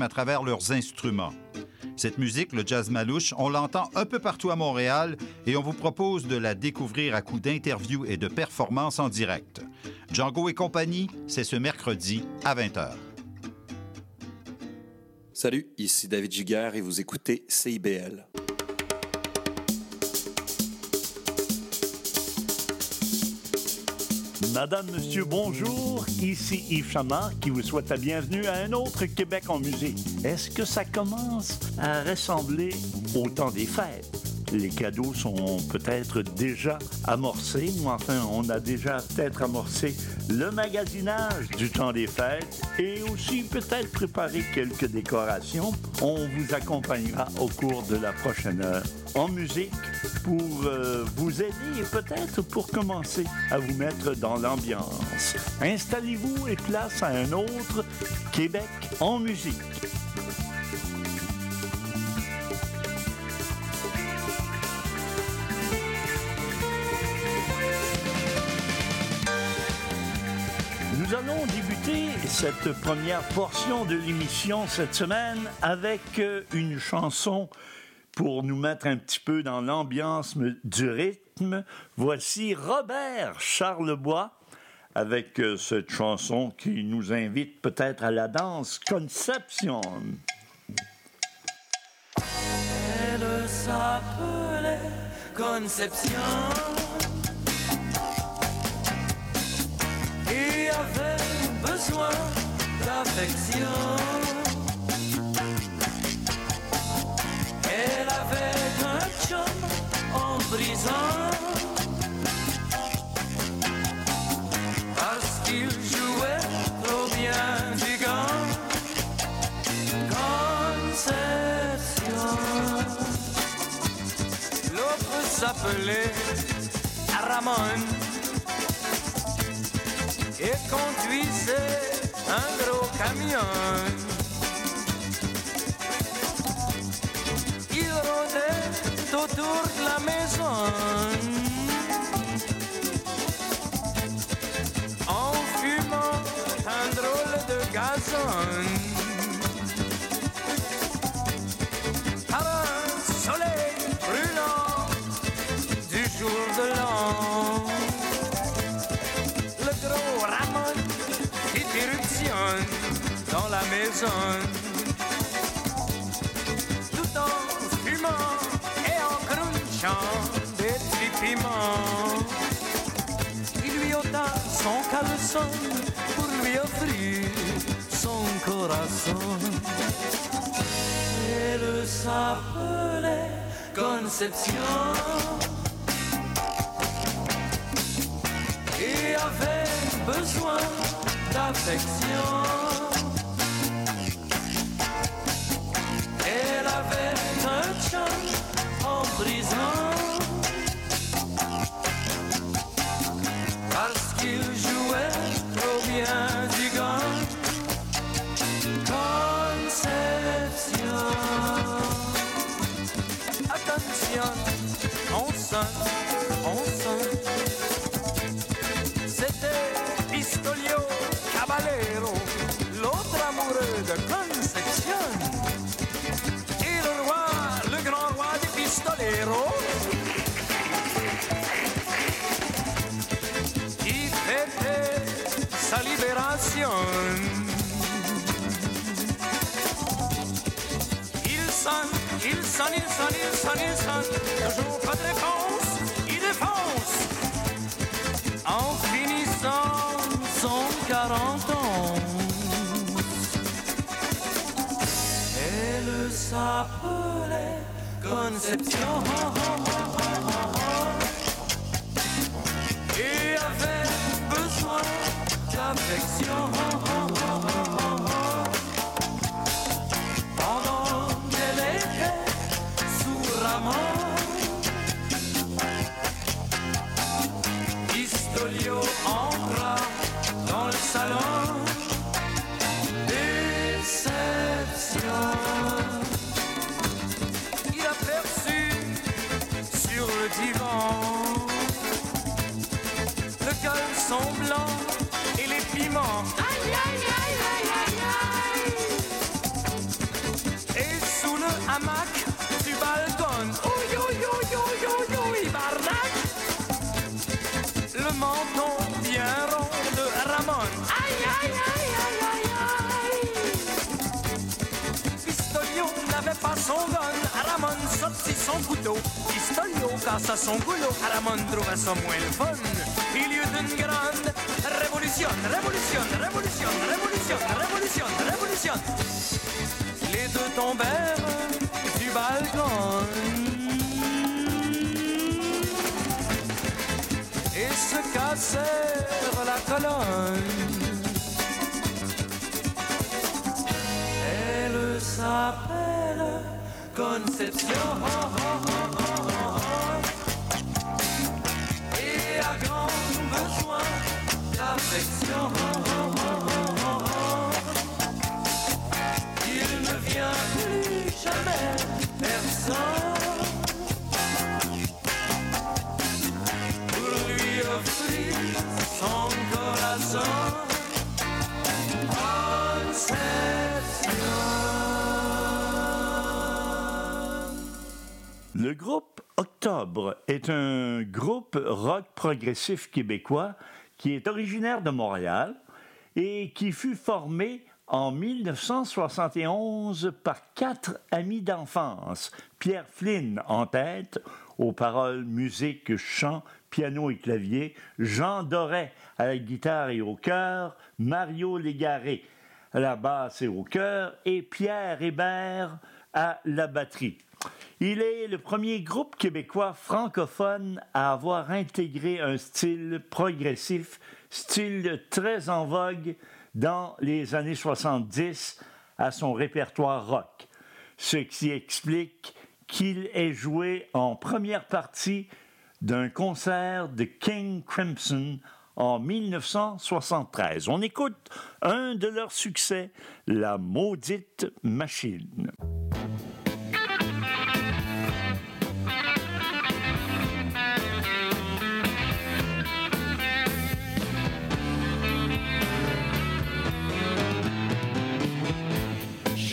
à travers leurs instruments. Cette musique, le jazz malouche, on l'entend un peu partout à Montréal et on vous propose de la découvrir à coup d'interviews et de performances en direct. Django et compagnie, c'est ce mercredi à 20h. Salut, ici David Giguère et vous écoutez CIBL. Madame, Monsieur, bonjour. Ici Yves Chamard qui vous souhaite la bienvenue à un autre Québec en musée. Est-ce que ça commence à ressembler au temps des fêtes? Les cadeaux sont peut-être déjà amorcés, ou enfin, on a déjà peut-être amorcé le magasinage du temps des fêtes et aussi peut-être préparé quelques décorations. On vous accompagnera au cours de la prochaine heure en musique pour euh, vous aider et peut-être pour commencer à vous mettre dans l'ambiance. Installez-vous et place à un autre Québec en musique. Cette première portion de l'émission cette semaine avec euh, une chanson pour nous mettre un petit peu dans l'ambiance du rythme. Voici Robert Charlebois avec euh, cette chanson qui nous invite peut-être à la danse Conception. Elle s'appelait Conception besoin d'affection. Elle avait un chum en prison parce qu'il jouait trop bien du gant. Conception. L'autre s'appelait Ramon conduisait un gros camion. Il rôdait autour de la maison en fumant un drôle de gazon. Tout en fumant et en crunchant des petits piments, il lui ôta son caleçon pour lui offrir son corazon. Elle s'appelait Conception et avait besoin d'affection. Caballero, l'autre amoureux de Conception. Qui sa libération. Il sonne, il sonne, il sonne, il sonne, il sonne, toujours pas de réponse, il défonce. En finissant son 40 ans. Elle s'appelait Conception et avait besoin d'affection. Pistolio n'avait pas son gun, Aramon sortit son couteau. Pistolio cassa son goulot, Aramon trouva son moins fun. Il y eut une grande révolution, révolution, révolution, révolution, révolution, révolution. Les deux tombèrent du balcon. Et se cassèrent la colonne. Conception. Et a grand besoin d'affection. Le groupe Octobre est un groupe rock progressif québécois qui est originaire de Montréal et qui fut formé en 1971 par quatre amis d'enfance. Pierre Flynn en tête, aux paroles, musique, chant, piano et clavier, Jean Doré à la guitare et au chœur, Mario Légaré à la basse et au chœur, et Pierre Hébert à la batterie. Il est le premier groupe québécois francophone à avoir intégré un style progressif, style très en vogue dans les années 70 à son répertoire rock, ce qui explique qu'il ait joué en première partie d'un concert de King Crimson en 1973. On écoute un de leurs succès, La maudite machine.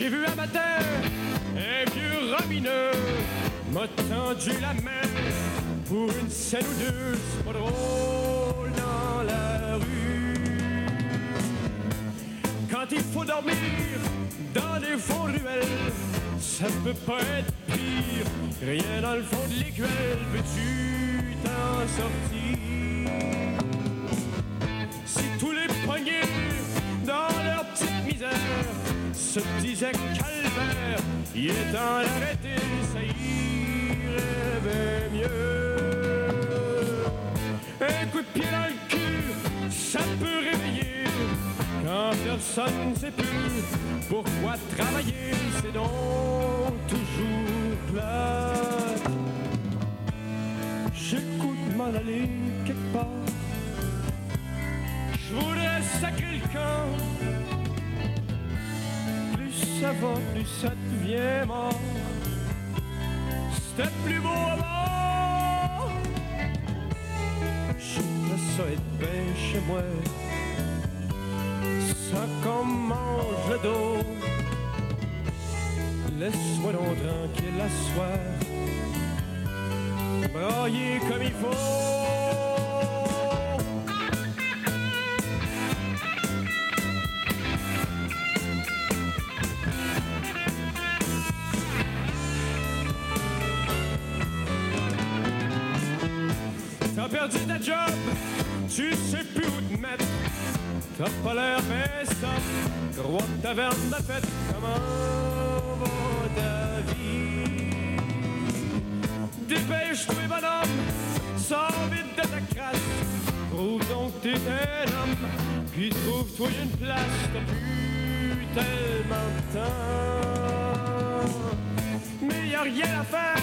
J'ai vu un matin un vieux rabineux m'a tendu la main pour une scène ou deux, c'est pas drôle dans la rue. Quand il faut dormir dans les fonds ruelles, ça peut pas être pire. Rien dans le fond de l'écuelle, peux-tu t'en sortir? Se disaient calvaire, il est temps d'arrêter, ça irait mieux. Un coup de pied dans le cul, ça peut réveiller quand personne ne sait plus pourquoi travailler, c'est donc toujours plat. J'écoute m'en aller quelque part. Je voudrais sacrer le camp. Ça va, plus ça devient mort. C'était plus beau avant. J'aimerais ça être bien chez moi. Ça qu'on mange le. Laisse-moi donc tranquille la soir. Brailler comme il faut. Job, tu sais plus où te mettre. T'as pas l'air mais ça, gros taverne de fête. Comment va ta vie? Dépêche-toi, bonhomme, sors vite de ta crasse. Prouve donc t'es un homme, puis trouve-toi une place. T'as plus tellement de. Mais y a rien à faire,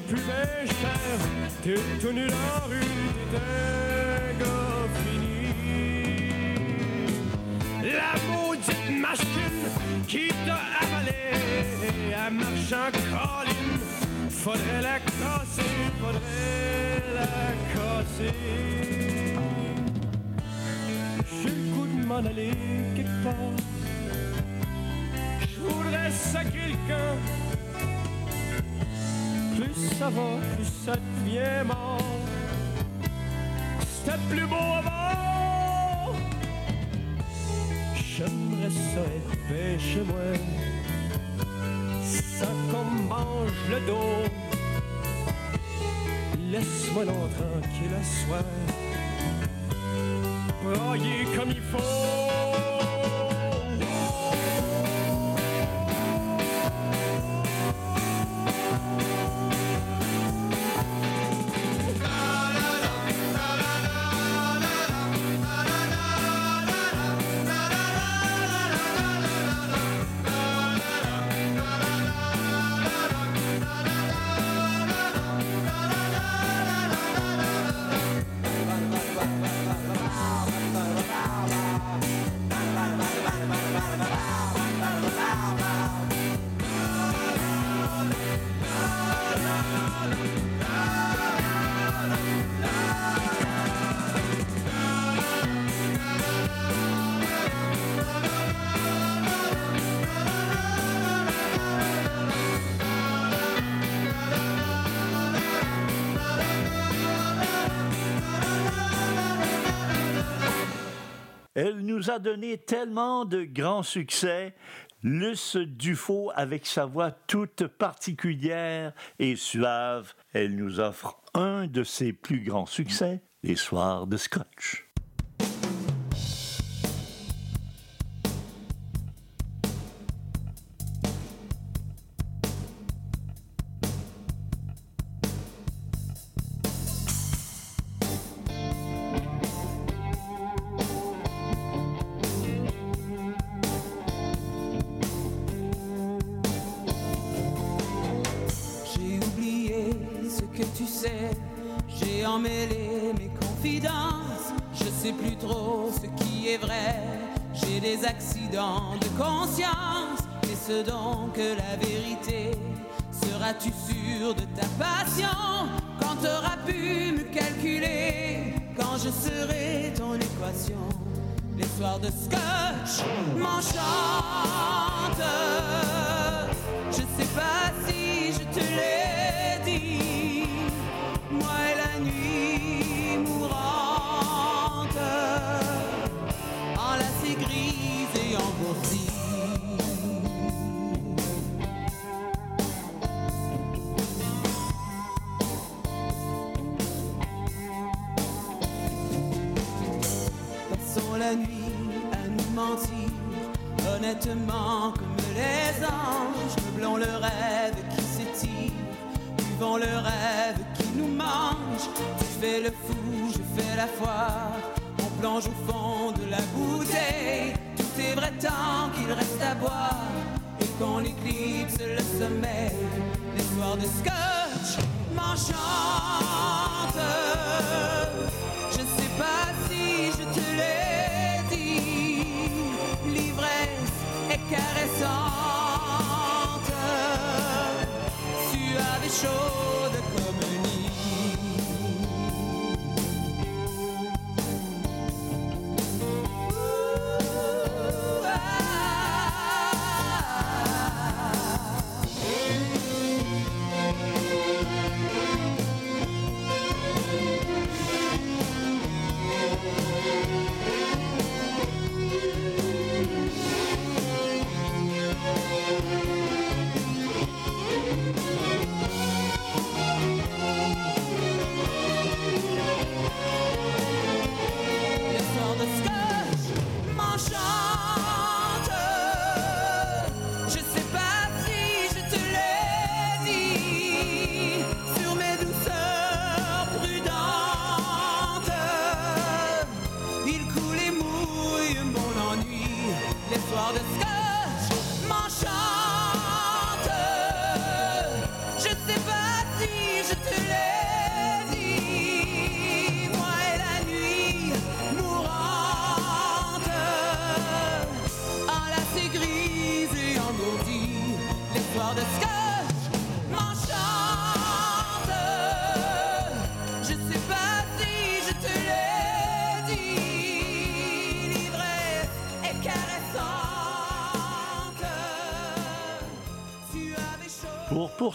Plus bien cher, t'es tout nu dans la rue, t'es fini. La maudite machine qui t'a avalé, elle marche en colline. Faudrait la casser, faudrait la casser. J'ai le goût de m'en aller quelque part. Je voudrais le camp plus ça va, plus ça devient mort. C'était plus beau avant. J'aimerais ça être chez moi. Ça qu'on mange le dos. Laisse-moi l'en tranquille à soir. Broyer comme il faut. Elle nous a donné tellement de grands succès. Luce Dufaux, avec sa voix toute particulière et suave, elle nous offre un de ses plus grands succès, Les Soirs de Scotch. et qu'on éclipse le sommet. Les soirs de scotch m'enchantent. Je sais pas si je te l'ai dit, l'ivresse est caressante. Tu as des choses.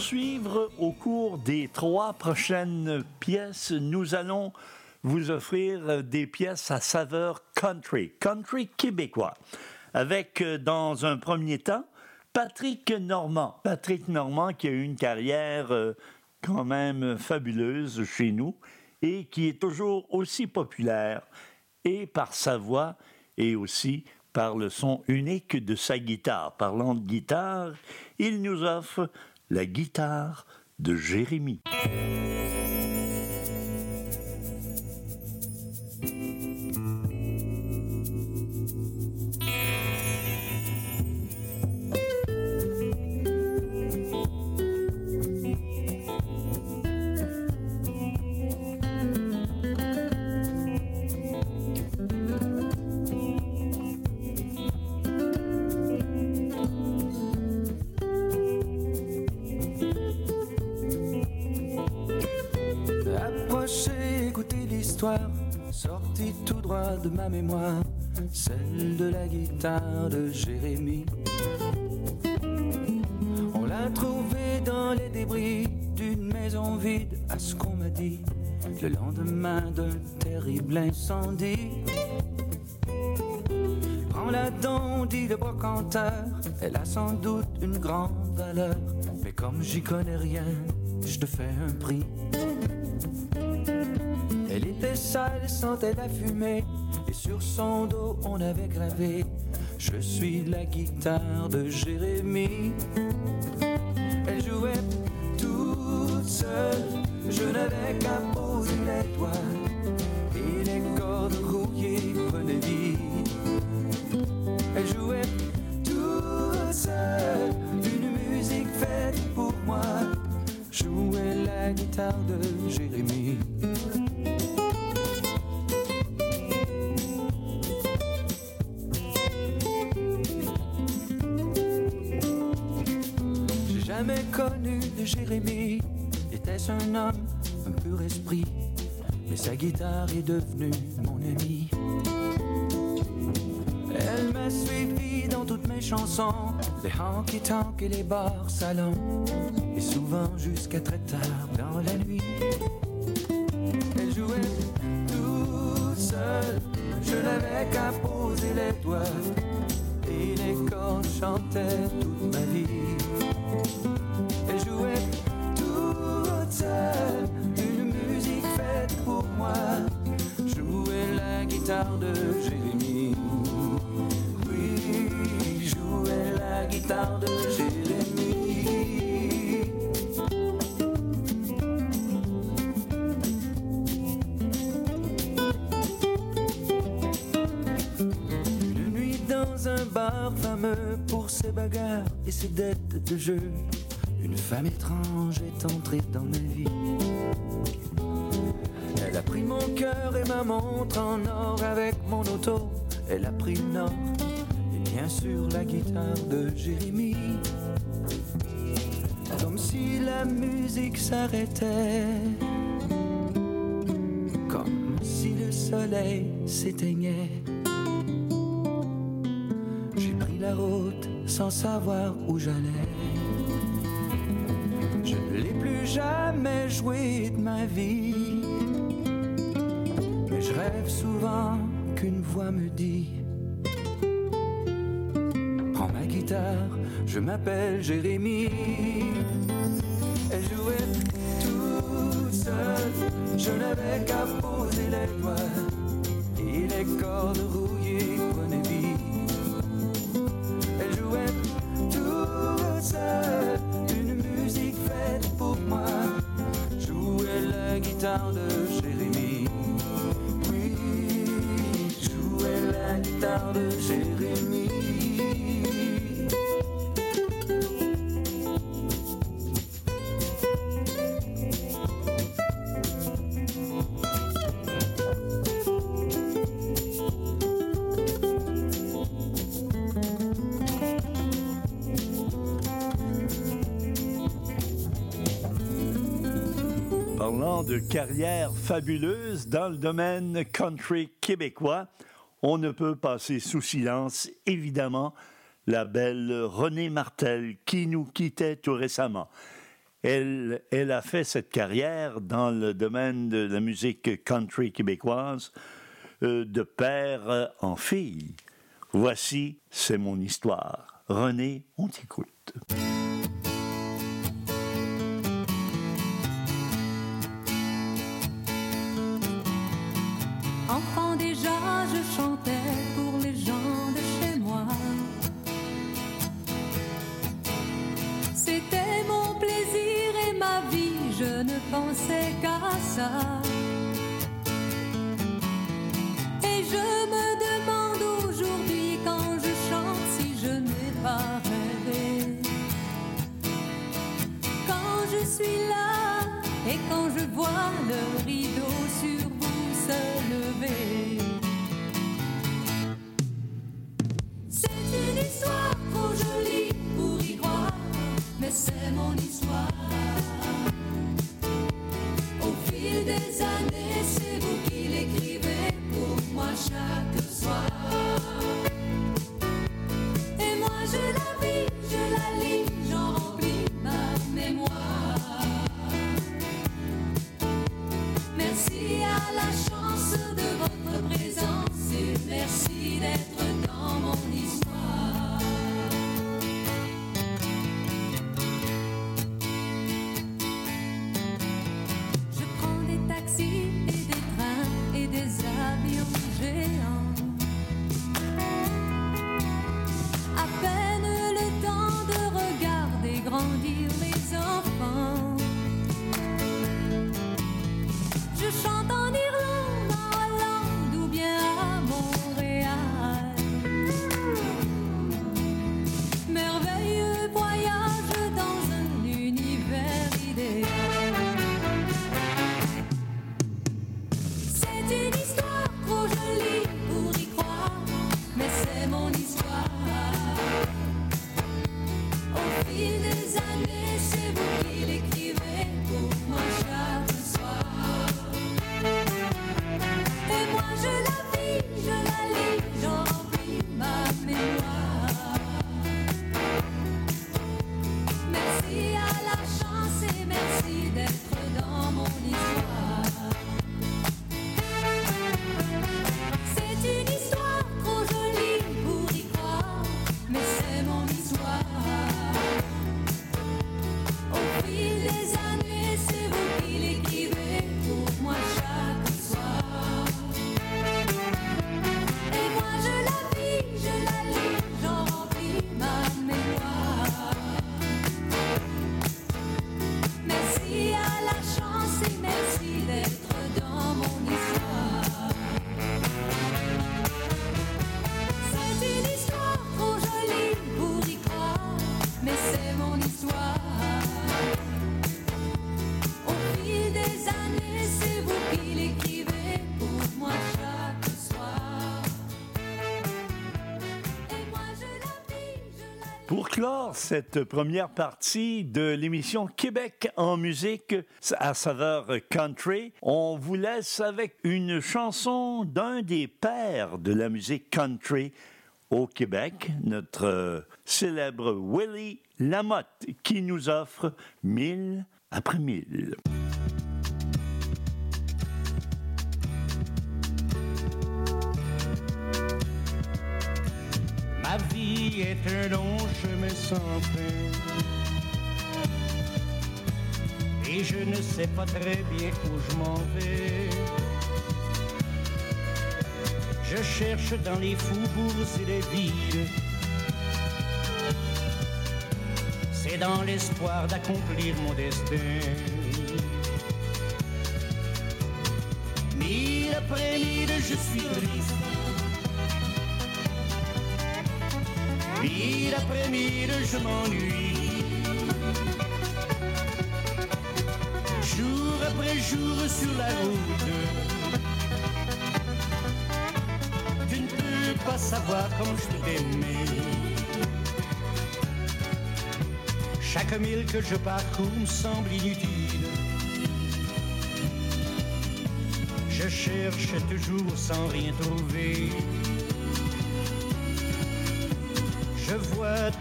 poursuivre au cours des trois prochaines pièces. Nous allons vous offrir des pièces à saveur country, country québécois, avec euh, dans un premier temps Patrick Normand. Patrick Normand qui a eu une carrière euh, quand même fabuleuse chez nous et qui est toujours aussi populaire et par sa voix et aussi par le son unique de sa guitare. Parlant de guitare, il nous offre la guitare de Jérémie. Le lendemain d'un terrible incendie. Prends-la donc, dit le brocanteur, elle a sans doute une grande valeur, mais comme j'y connais rien, je te fais un prix. Elle était sale, sentait la fumée, et sur son dos on avait gravé Je suis la guitare de Jérémie. Elle jouait toute seule, je n'avais qu'à et les cordes rouillées prenaient vie. Elle jouait toute seule, une musique faite pour moi. Jouait la guitare de Jérémie. Mais sa guitare est devenue mon ami. Elle m'a suivi dans toutes mes chansons, les honky-tonk et les bars salons, et souvent jusqu'à très tard dans la nuit. Elle jouait toute seule, je n'avais qu'à poser les doigts, et les cordes chantaient dettes de jeu. Une femme étrange est entrée dans ma vie. Elle a pris mon cœur et ma montre en or avec mon auto. Elle a pris le nord et bien sûr la guitare de Jérémie. Comme si la musique s'arrêtait. Comme si le soleil s'éteignait. Sans savoir où j'allais jamais joué de ma vie. Mais je rêve souvent qu'une voix me dit Prends ma guitare, je m'appelle Jérémie. Elle jouait toute seule, je n'avais qu'à poser les doigts et les cordes guitare de Jérémie. Oui, jouer la guitare de Jérémie. Carrière fabuleuse dans le domaine country québécois, on ne peut passer sous silence, évidemment, la belle Renée Martel qui nous quittait tout récemment. Elle, elle a fait cette carrière dans le domaine de la musique country québécoise euh, de père en fille. Voici C'est mon histoire. René, on t'écoute. Chantais pour les gens de chez moi. C'était mon plaisir et ma vie, je ne pensais qu'à ça. Et je me demande aujourd'hui quand je chante si je n'ai pas rêvé. Quand je suis là et quand je vois le rideau sur cette première partie de l'émission Québec en musique à saveur country, on vous laisse avec une chanson d'un des pères de la musique country au Québec, notre euh, célèbre Willie Lamotte, qui nous offre mille après mille. Ma vie est un long chemin sans fin. Et je ne sais pas très bien où je m'en vais. Je cherche dans les faubourgs et les villes. C'est dans l'espoir d'accomplir mon destin. Mille après mille, je suis triste. Mille après mille, je m'ennuie. Jour après jour sur la route, tu ne peux pas savoir comme je t'aimer. Chaque mille que je parcours me semble inutile. Je cherche toujours sans rien trouver.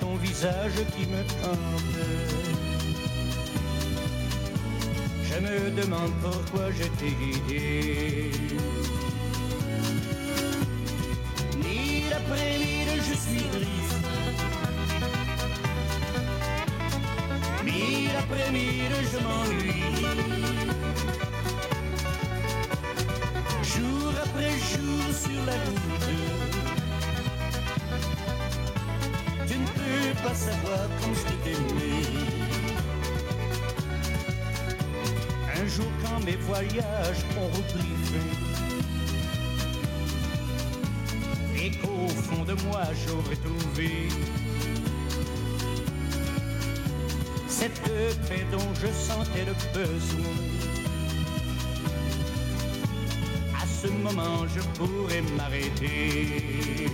Ton visage qui me tente. Je me demande pourquoi je t'ai guidé. Mille après-midi, je suis triste. Mille après-midi, je m'ennuie. Jour après jour sur la route. Pas savoir comme je t'ai aimé. Un jour quand mes voyages ont repris fin Et qu'au fond de moi j'aurais trouvé Cette paix dont je sentais le besoin À ce moment je pourrais m'arrêter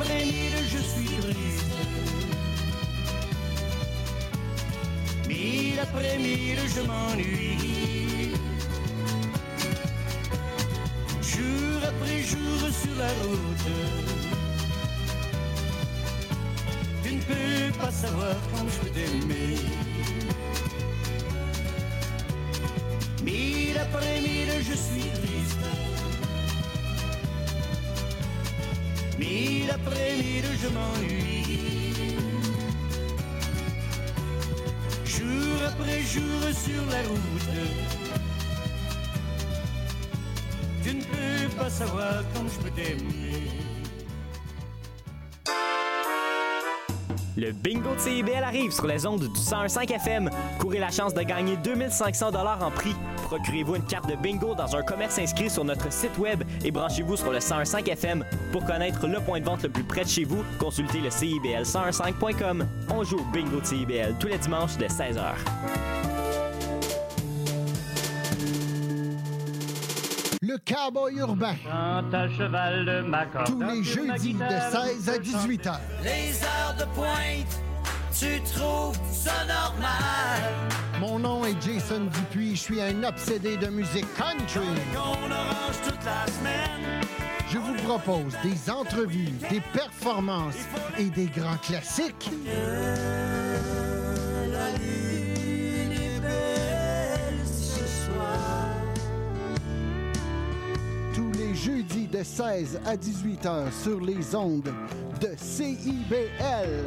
Après mille je suis triste Mille après mille, je m'ennuie. Jour après jour sur la route. Tu ne peux pas savoir Mille après mille, je m'ennuie. Jour après jour sur la route. Tu ne peux pas savoir comme je peux t'aimer. Le bingo de CIBL arrive sur les ondes du 101.5 FM. Courez la chance de gagner 2500 dollars en prix. Procurez-vous une carte de bingo dans un commerce inscrit sur notre site web et branchez-vous sur le 101.5 FM. Pour connaître le point de vente le plus près de chez vous, consultez le CIBL1015.com. On joue au bingo de CIBL tous les dimanches de 16h. Le cowboy urbain. à cheval de. Tous les jeudis de 16 à 18 heures. Les heures de pointe, tu trouves ça normal? Mon nom est Jason Dupuis. Je suis un obsédé de musique country. Toute la semaine. Je vous propose des entrevues, des performances et des grands classiques. La lune est belle ce soir. Tous les jeudis de 16 à 18 heures sur les ondes de CIBL.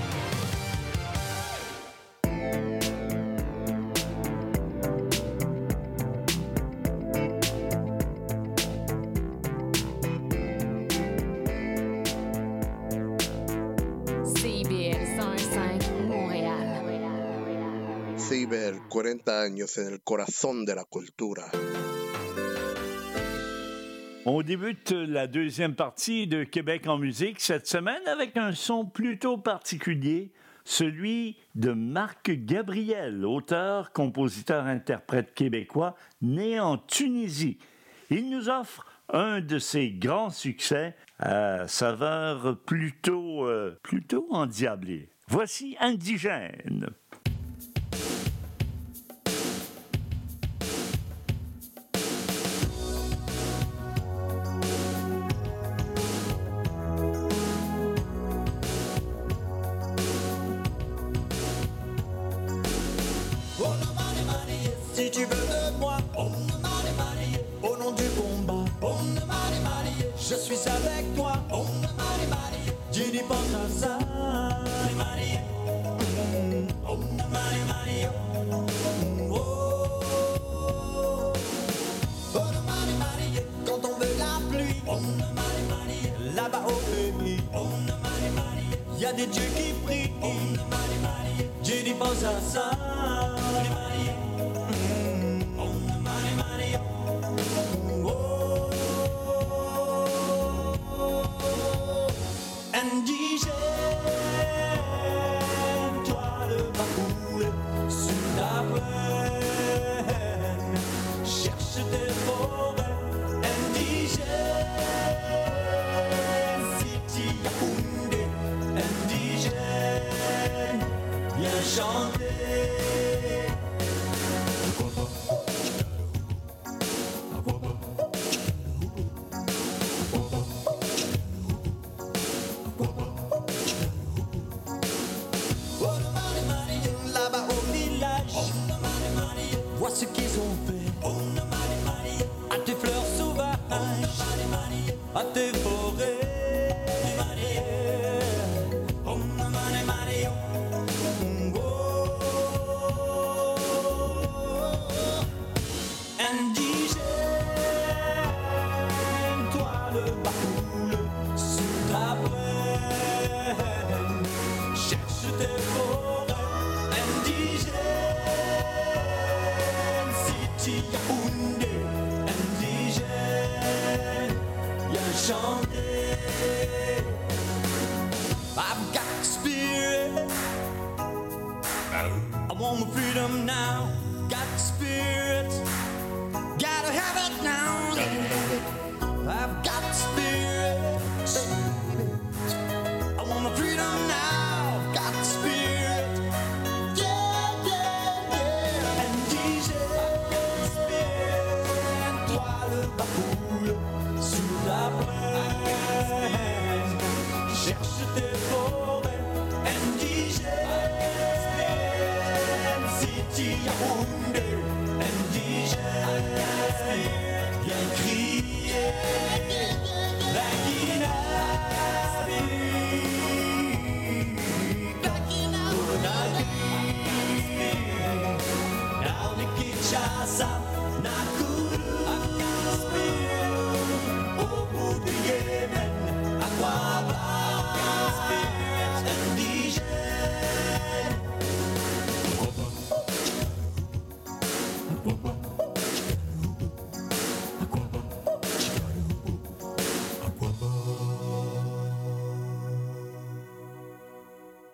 40 de la. On débute la deuxième partie de Québec en musique cette semaine avec un son plutôt particulier, celui de Marc Gabriel, auteur, compositeur, interprète québécois, né en Tunisie. Il nous offre un de ses grands succès à saveur plutôt, euh, plutôt endiablée. Voici Indigène.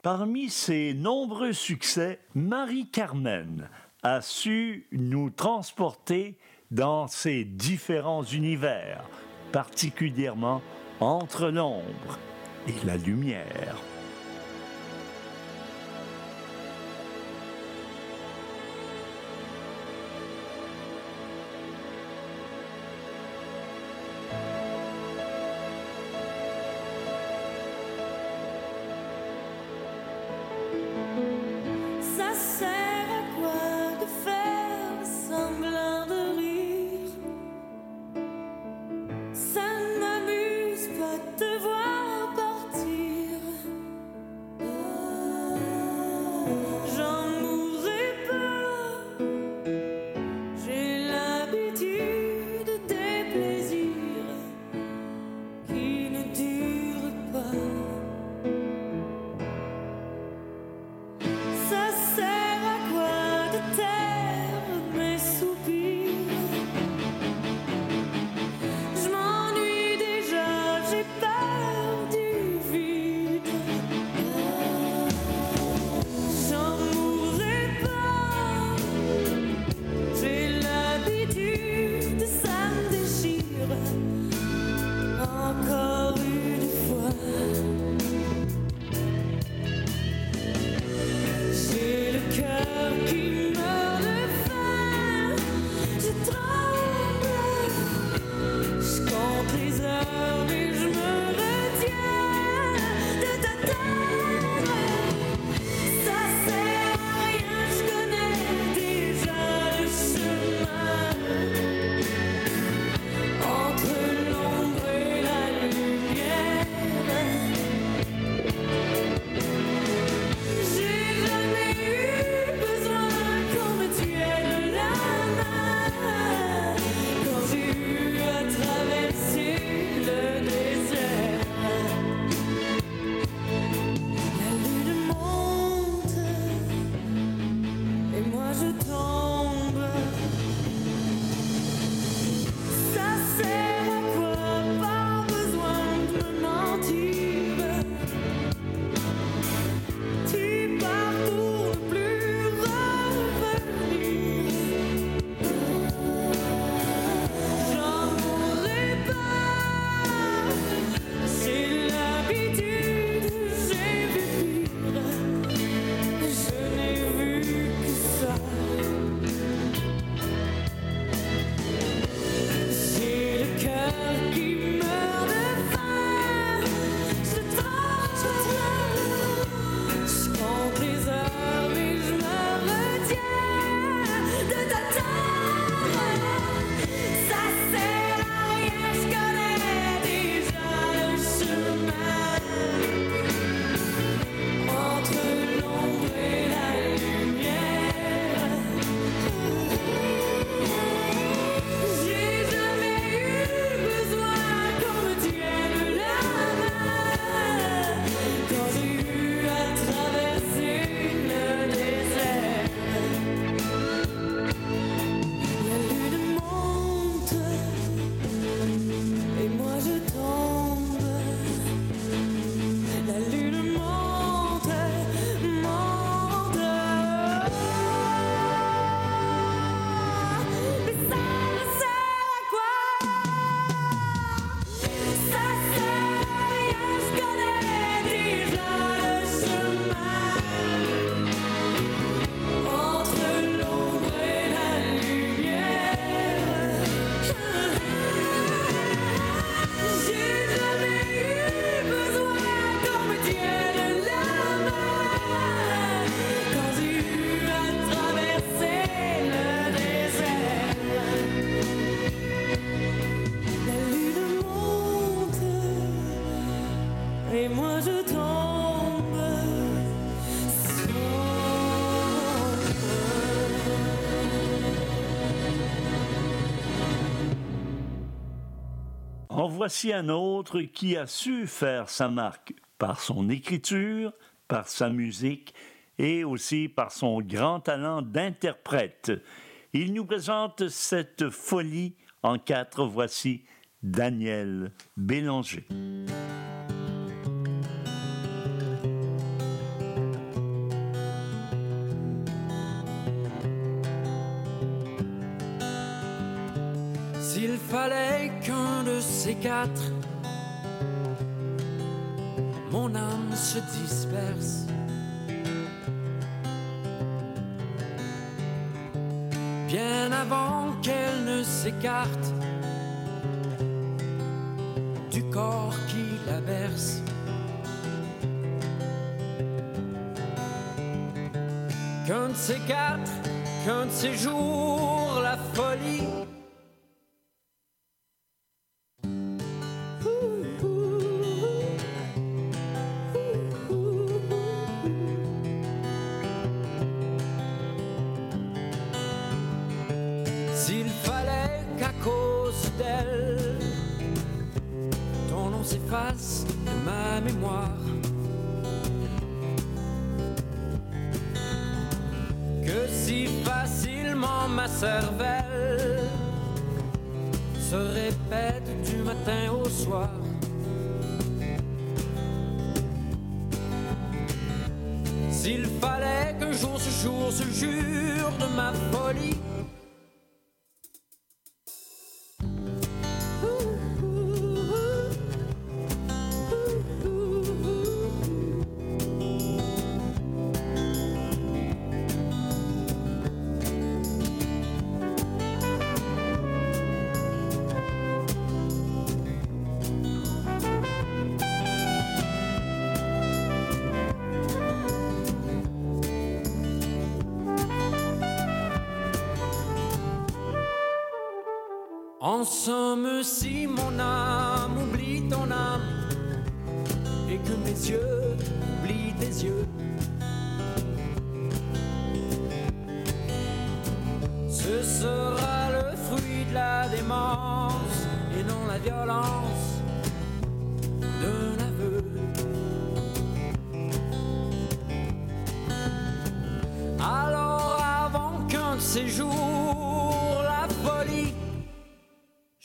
Parmi ses nombreux succès, Marie-Carmen a su nous transporter dans ses différents univers, particulièrement entre l'ombre et la lumière. Voici un autre qui a su faire sa marque par son écriture, par sa musique et aussi par son grand talent d'interprète. Il nous présente cette folie en quatre. Voici Daniel Bélanger. S'il fallait qu'un de ces quatre, mon âme se disperse. Bien avant qu'elle ne s'écarte du corps qui la berce. Qu'un de ces quatre, qu'un de ces jours, la folie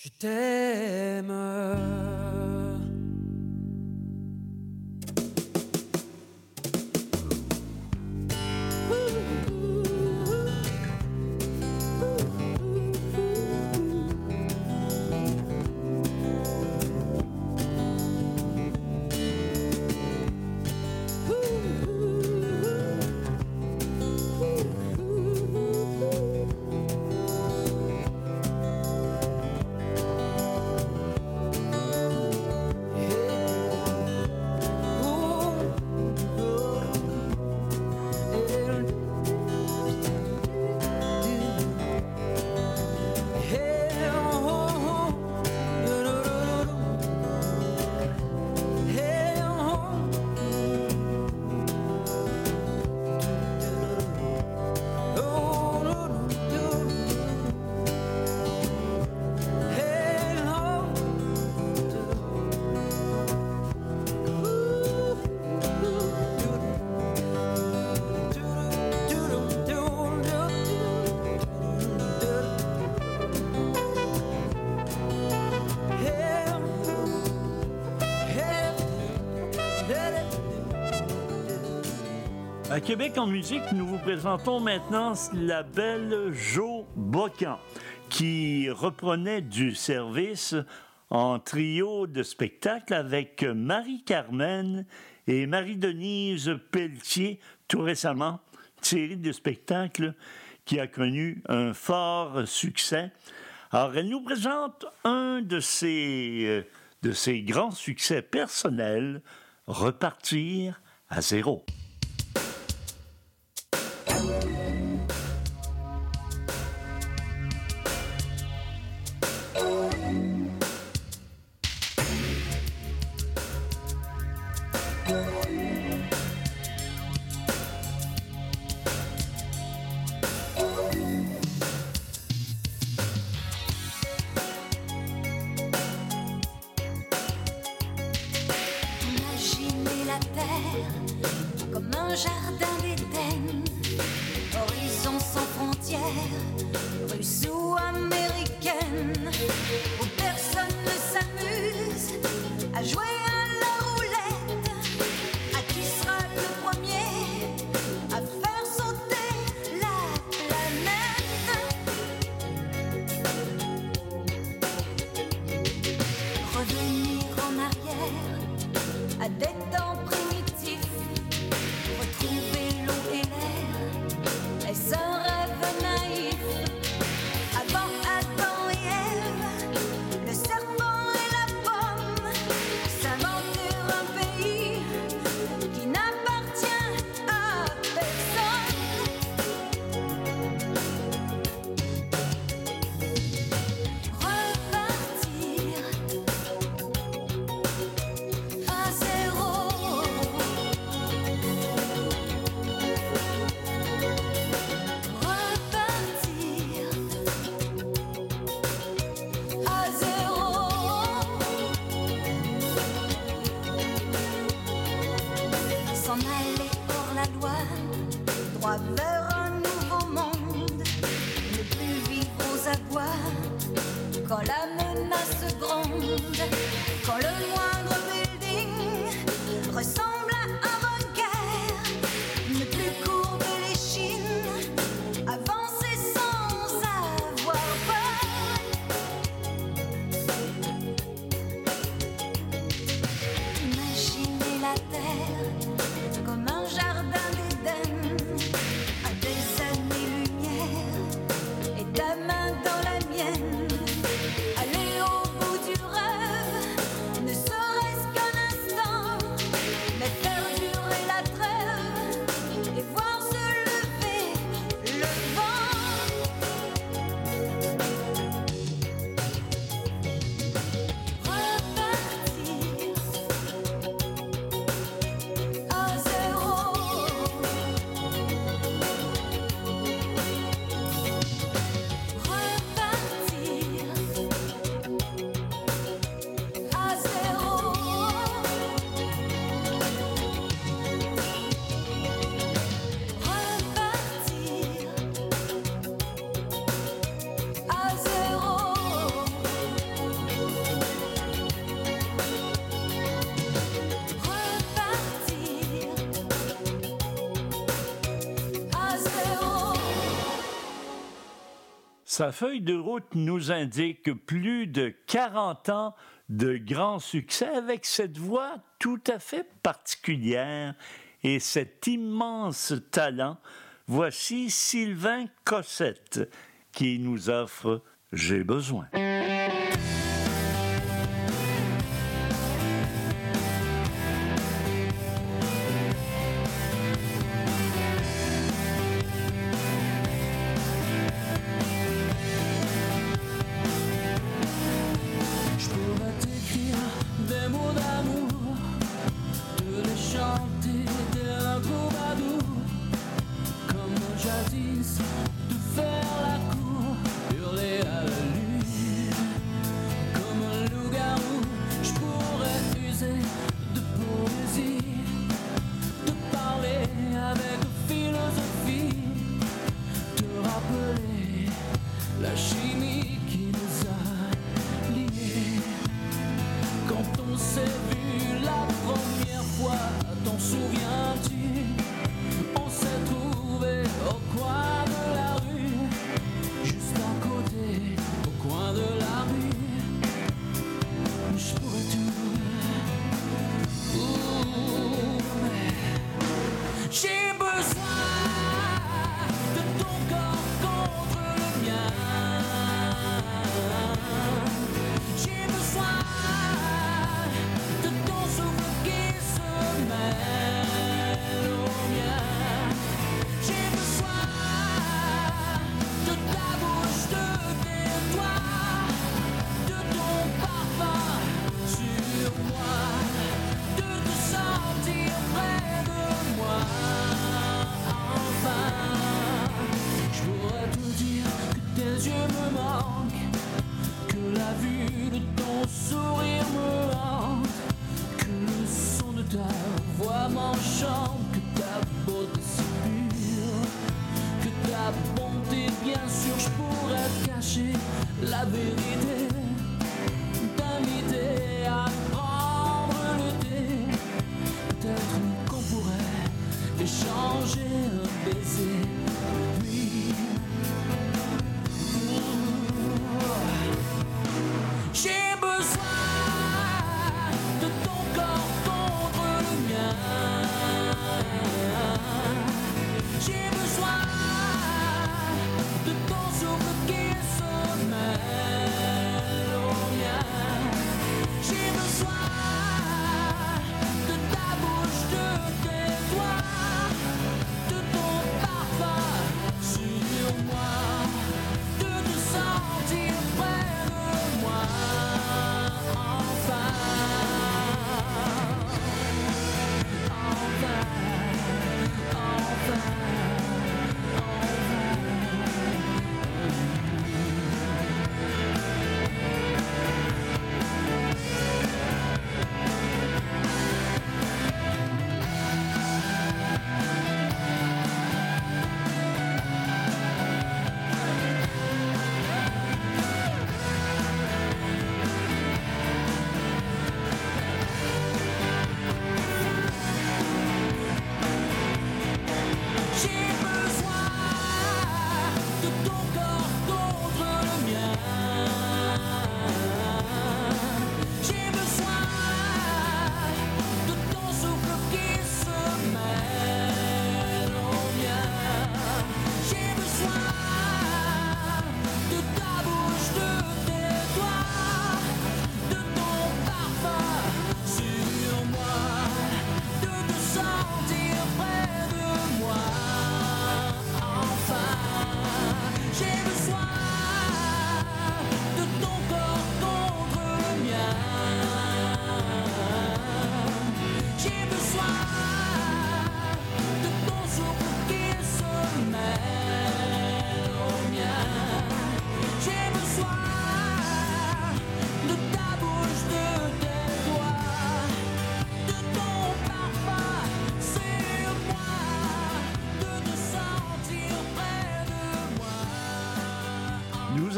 je t'aime. Québec en musique, nous vous présentons maintenant la belle Jo Bocan, qui reprenait du service en trio de spectacle avec Marie-Carmen et Marie-Denise Pelletier, tout récemment, série de spectacles qui a connu un fort succès. Alors, elle nous présente un de ses, euh, de ses grands succès personnels, Repartir à zéro. la menace gronde quand le noir Sa feuille de route nous indique plus de 40 ans de grands succès avec cette voix tout à fait particulière et cet immense talent. Voici Sylvain Cossette qui nous offre J'ai besoin.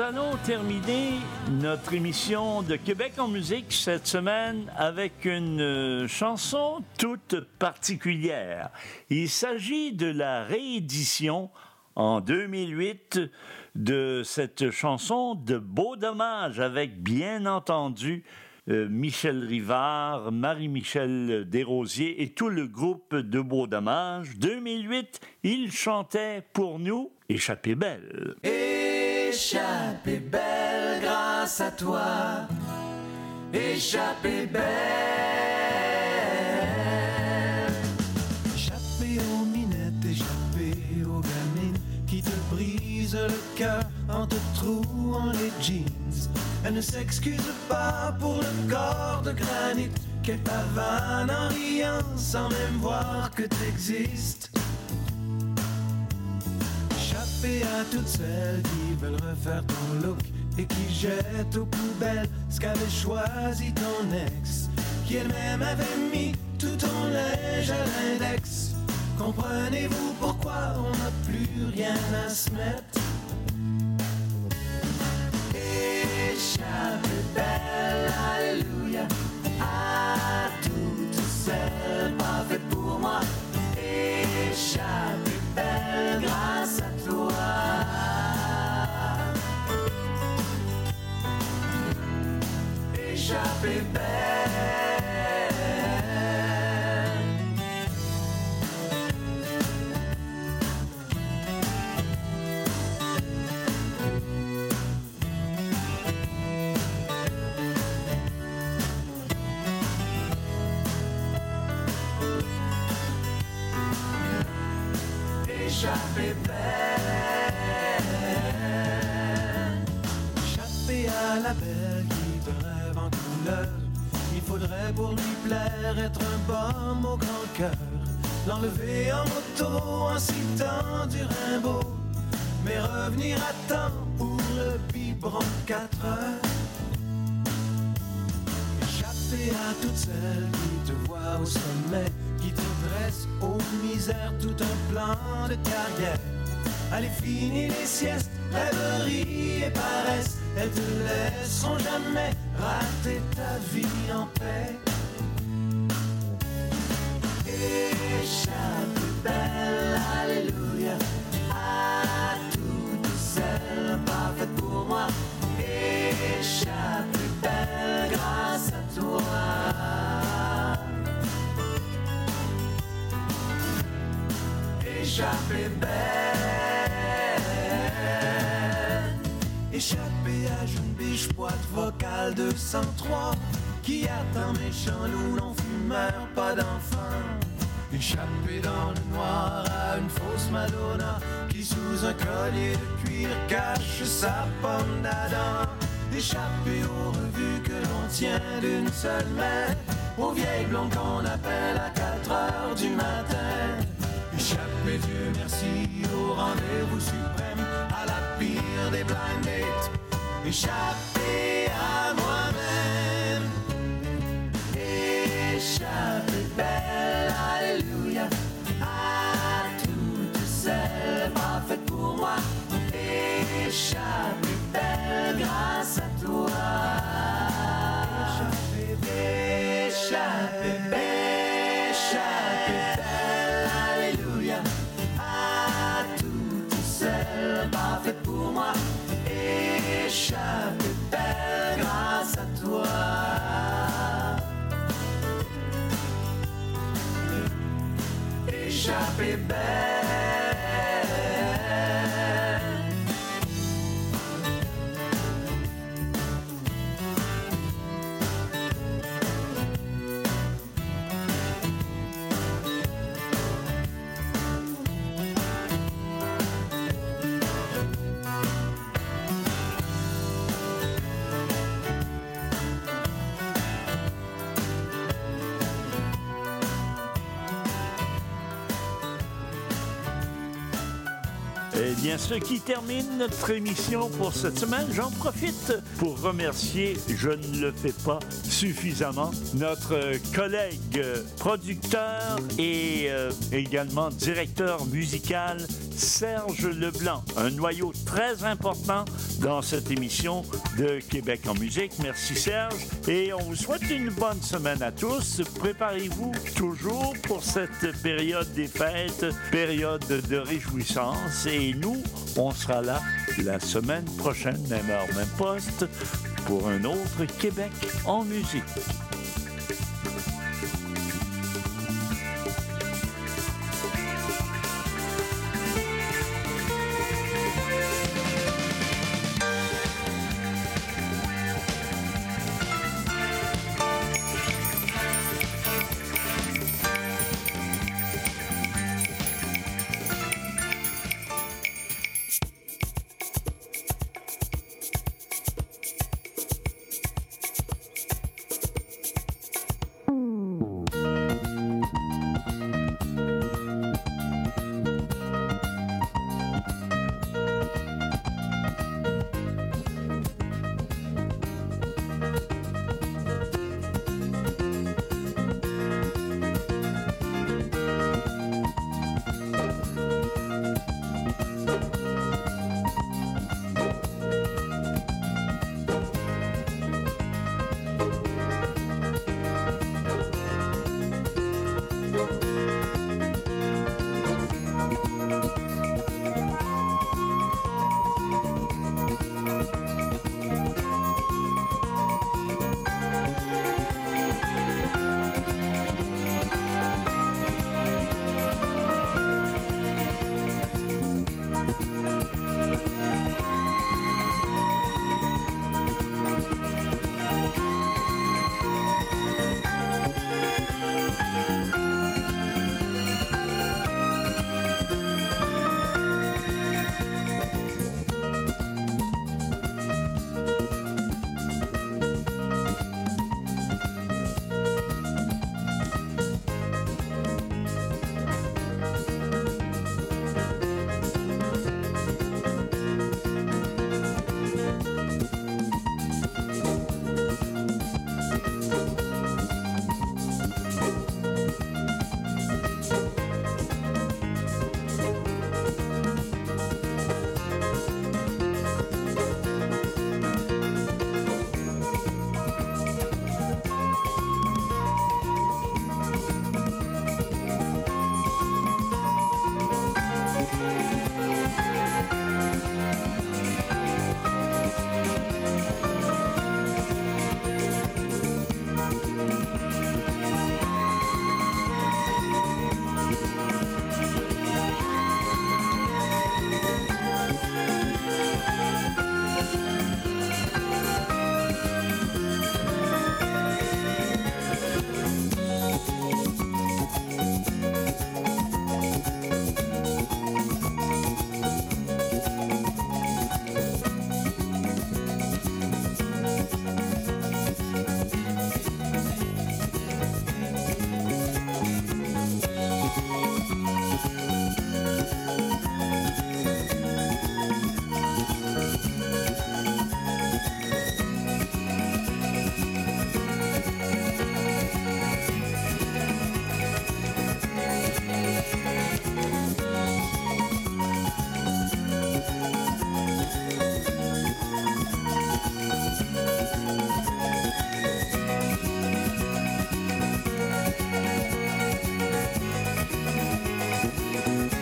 Allons terminer notre émission de Québec en musique cette semaine avec une euh, chanson toute particulière. Il s'agit de la réédition en 2008 de cette chanson de Beau Dommage avec bien entendu euh, Michel Rivard, Marie-Michel Desrosiers et tout le groupe de Beau Dommage. 2008, ils chantaient pour nous Échappée belle. Échappée belle grâce à toi, échappée belle. Échappé aux minettes, échappé aux gamines qui te brisent le cœur en te trouant les jeans. Elle ne s'excuse pas pour le corps de granit qu'elle pavane en riant sans même voir que t'existes. À toutes celles qui veulent refaire ton look et qui jettent aux poubelles ce qu'avait choisi ton ex, qui elle-même avait mis tout ton linge à l'index. Comprenez-vous pourquoi on n'a plus rien à se mettre? Échappée belle, sa pomme d'Adam. Échappé aux revues que l'on tient d'une seule main, aux vieilles blondes qu'on appelle à 4 heures du matin. Échappé, Dieu merci, au rendez-vous suprême, à la pire des blind dates. Échappé à ce qui termine notre émission pour cette semaine, j'en profite pour remercier, je ne le fais pas suffisamment, notre collègue producteur et euh, également directeur musical Serge Leblanc, un noyau très important dans cette émission de Québec en musique. Merci Serge et on vous souhaite une bonne semaine à tous. Préparez-vous toujours pour cette période des fêtes, période de réjouissance et nous, on sera là la semaine prochaine, même heure, même poste, pour un autre Québec en musique.